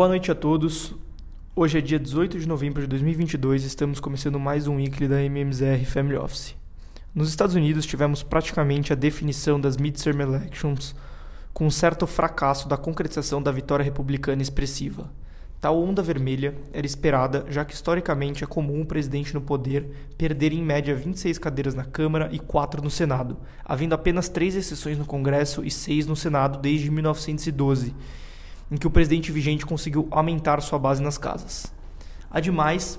Boa noite a todos. Hoje é dia 18 de novembro de 2022 e estamos começando mais um weekly da MMZR Family Office. Nos Estados Unidos tivemos praticamente a definição das midterm elections com um certo fracasso da concretização da vitória republicana expressiva. Tal onda vermelha era esperada, já que historicamente é comum o presidente no poder perder em média 26 cadeiras na Câmara e 4 no Senado, havendo apenas 3 exceções no Congresso e 6 no Senado desde 1912 em que o presidente vigente conseguiu aumentar sua base nas casas. Ademais,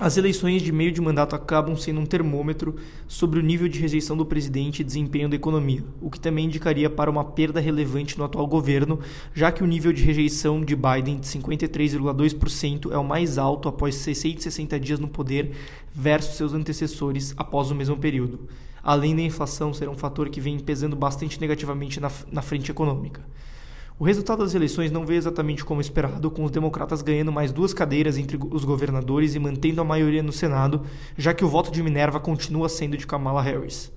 as eleições de meio de mandato acabam sendo um termômetro sobre o nível de rejeição do presidente e desempenho da economia, o que também indicaria para uma perda relevante no atual governo, já que o nível de rejeição de Biden de 53,2% é o mais alto após 660 dias no poder versus seus antecessores após o mesmo período. Além da inflação ser um fator que vem pesando bastante negativamente na, na frente econômica. O resultado das eleições não veio exatamente como esperado, com os democratas ganhando mais duas cadeiras entre os governadores e mantendo a maioria no Senado, já que o voto de Minerva continua sendo de Kamala Harris.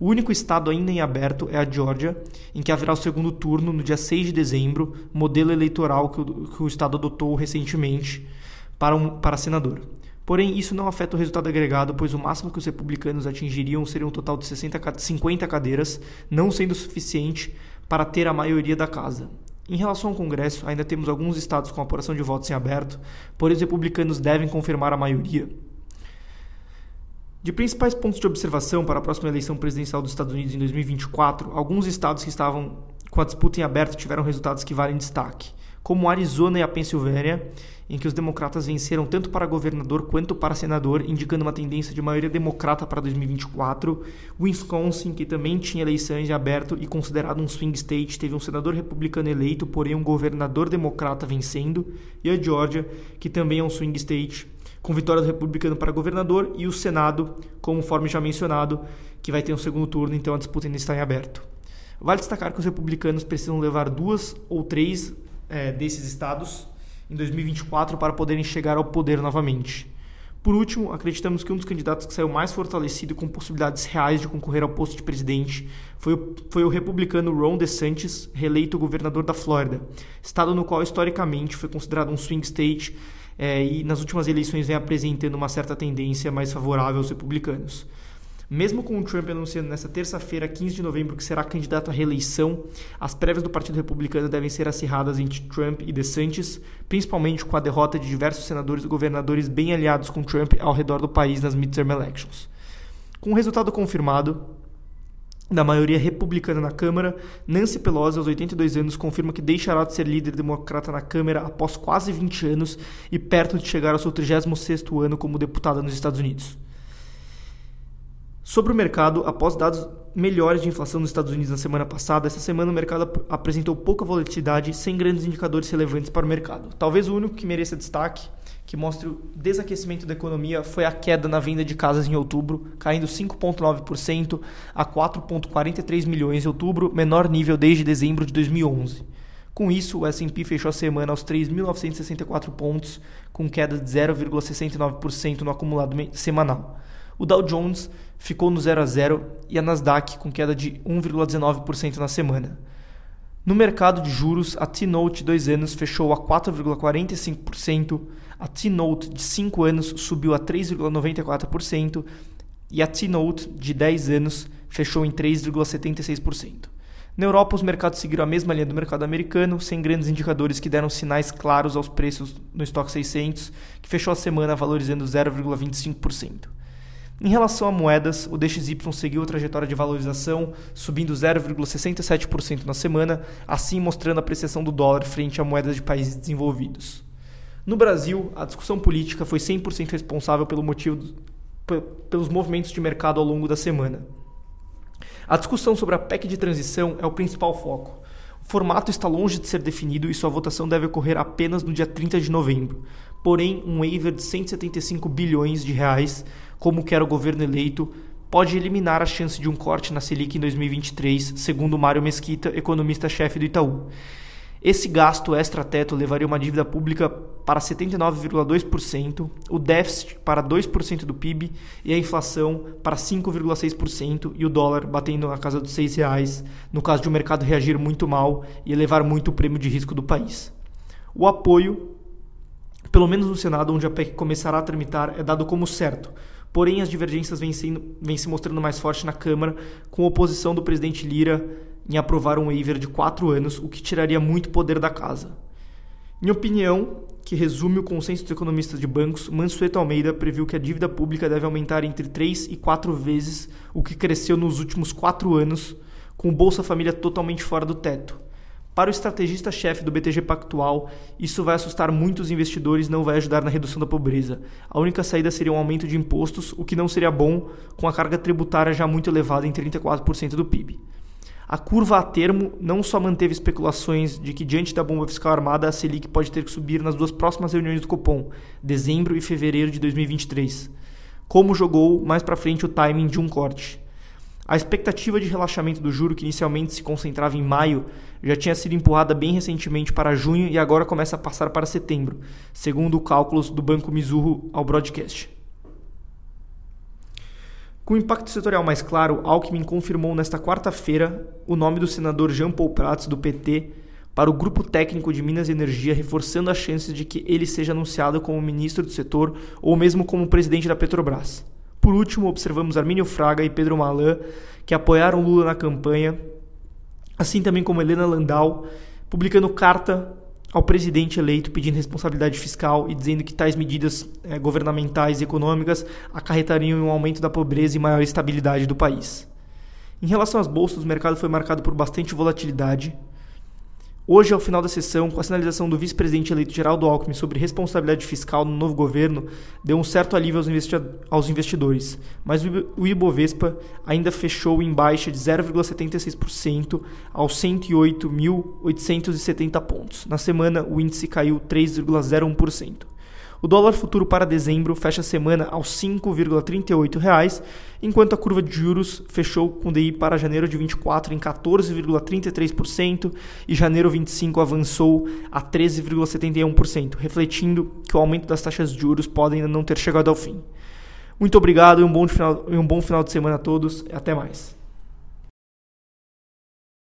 O único estado ainda em aberto é a Geórgia, em que haverá o segundo turno no dia 6 de dezembro, modelo eleitoral que o, que o estado adotou recentemente para, um, para senador. Porém, isso não afeta o resultado agregado, pois o máximo que os republicanos atingiriam seria um total de 60, 50 cadeiras, não sendo suficiente para ter a maioria da casa. Em relação ao Congresso, ainda temos alguns estados com apuração de votos em aberto, porém os republicanos devem confirmar a maioria. De principais pontos de observação para a próxima eleição presidencial dos Estados Unidos em 2024, alguns estados que estavam com a disputa em aberto tiveram resultados que valem destaque como Arizona e a Pensilvânia, em que os democratas venceram tanto para governador quanto para senador, indicando uma tendência de maioria democrata para 2024. Wisconsin, que também tinha eleições em aberto e considerado um swing state, teve um senador republicano eleito, porém um governador democrata vencendo. E a Georgia, que também é um swing state, com vitória do republicano para governador, e o Senado, conforme já mencionado, que vai ter um segundo turno, então a disputa ainda está em aberto. Vale destacar que os republicanos precisam levar duas ou três é, desses estados em 2024 para poderem chegar ao poder novamente. Por último, acreditamos que um dos candidatos que saiu mais fortalecido com possibilidades reais de concorrer ao posto de presidente foi o, foi o republicano Ron DeSantis, reeleito governador da Flórida, estado no qual historicamente foi considerado um swing state é, e nas últimas eleições vem apresentando uma certa tendência mais favorável aos republicanos. Mesmo com o Trump anunciando nesta terça-feira, 15 de novembro, que será candidato à reeleição, as prévias do Partido Republicano devem ser acirradas entre Trump e DeSantis, principalmente com a derrota de diversos senadores e governadores bem aliados com Trump ao redor do país nas midterm elections. Com o resultado confirmado, da maioria republicana na Câmara, Nancy Pelosi, aos 82 anos, confirma que deixará de ser líder democrata na Câmara após quase 20 anos e perto de chegar ao seu 36º ano como deputada nos Estados Unidos. Sobre o mercado, após dados melhores de inflação nos Estados Unidos na semana passada, essa semana o mercado apresentou pouca volatilidade, sem grandes indicadores relevantes para o mercado. Talvez o único que mereça destaque, que mostre o desaquecimento da economia, foi a queda na venda de casas em outubro, caindo 5,9% a 4,43 milhões em outubro, menor nível desde dezembro de 2011. Com isso, o S&P fechou a semana aos 3.964 pontos, com queda de 0,69% no acumulado semanal. O Dow Jones ficou no 0 a 0 e a Nasdaq com queda de 1,19% na semana. No mercado de juros, a T-Note de 2 anos fechou a 4,45%, a T-Note de 5 anos subiu a 3,94% e a T-Note de 10 anos fechou em 3,76%. Na Europa, os mercados seguiram a mesma linha do mercado americano, sem grandes indicadores que deram sinais claros aos preços no estoque 600, que fechou a semana valorizando 0,25%. Em relação a moedas, o DXY seguiu a trajetória de valorização, subindo 0,67% na semana, assim mostrando a apreciação do dólar frente a moedas de países desenvolvidos. No Brasil, a discussão política foi 100% responsável pelo motivo, pelos movimentos de mercado ao longo da semana. A discussão sobre a PEC de transição é o principal foco. O formato está longe de ser definido e sua votação deve ocorrer apenas no dia 30 de novembro. Porém, um waiver de 175 bilhões de reais como quer o governo eleito, pode eliminar a chance de um corte na Selic em 2023, segundo Mário Mesquita, economista-chefe do Itaú. Esse gasto extra-teto levaria uma dívida pública para 79,2%, o déficit para 2% do PIB e a inflação para 5,6% e o dólar batendo na casa dos R$ reais, no caso de o mercado reagir muito mal e elevar muito o prêmio de risco do país. O apoio, pelo menos no Senado, onde a PEC começará a tramitar, é dado como certo. Porém, as divergências vêm, sendo, vêm se mostrando mais fortes na Câmara, com oposição do presidente Lira em aprovar um waiver de quatro anos, o que tiraria muito poder da casa. Em opinião, que resume o consenso dos economistas de bancos, Mansueto Almeida previu que a dívida pública deve aumentar entre 3 e 4 vezes o que cresceu nos últimos quatro anos, com o Bolsa Família totalmente fora do teto. Para o estrategista-chefe do BTG Pactual, isso vai assustar muitos investidores e não vai ajudar na redução da pobreza. A única saída seria um aumento de impostos, o que não seria bom, com a carga tributária já muito elevada em 34% do PIB. A curva a termo não só manteve especulações de que, diante da bomba fiscal armada, a Selic pode ter que subir nas duas próximas reuniões do Copom, dezembro e fevereiro de 2023, como jogou mais para frente o timing de um corte. A expectativa de relaxamento do juro, que inicialmente se concentrava em maio, já tinha sido empurrada bem recentemente para junho e agora começa a passar para setembro, segundo cálculos do Banco Mizuho ao broadcast. Com o impacto setorial mais claro, Alckmin confirmou nesta quarta-feira o nome do senador Jean Paul Prats, do PT, para o grupo técnico de Minas e Energia, reforçando as chances de que ele seja anunciado como ministro do setor ou mesmo como presidente da Petrobras. Por último, observamos Armínio Fraga e Pedro Malan, que apoiaram Lula na campanha, assim também como Helena Landau, publicando carta ao presidente eleito pedindo responsabilidade fiscal e dizendo que tais medidas é, governamentais e econômicas acarretariam um aumento da pobreza e maior estabilidade do país. Em relação às bolsas, o mercado foi marcado por bastante volatilidade. Hoje, ao final da sessão, com a sinalização do vice-presidente eleito Geraldo Alckmin sobre responsabilidade fiscal no novo governo, deu um certo alívio aos, investi aos investidores, mas o Ibovespa ainda fechou em baixa de 0,76% aos 108.870 pontos. Na semana, o índice caiu 3,01%. O dólar futuro para dezembro fecha a semana aos R$ 5,38, enquanto a curva de juros fechou com DI para janeiro de 24 em 14,33% e janeiro 25 avançou a 13,71%, refletindo que o aumento das taxas de juros pode ainda não ter chegado ao fim. Muito obrigado e um bom final, um bom final de semana a todos. Até mais.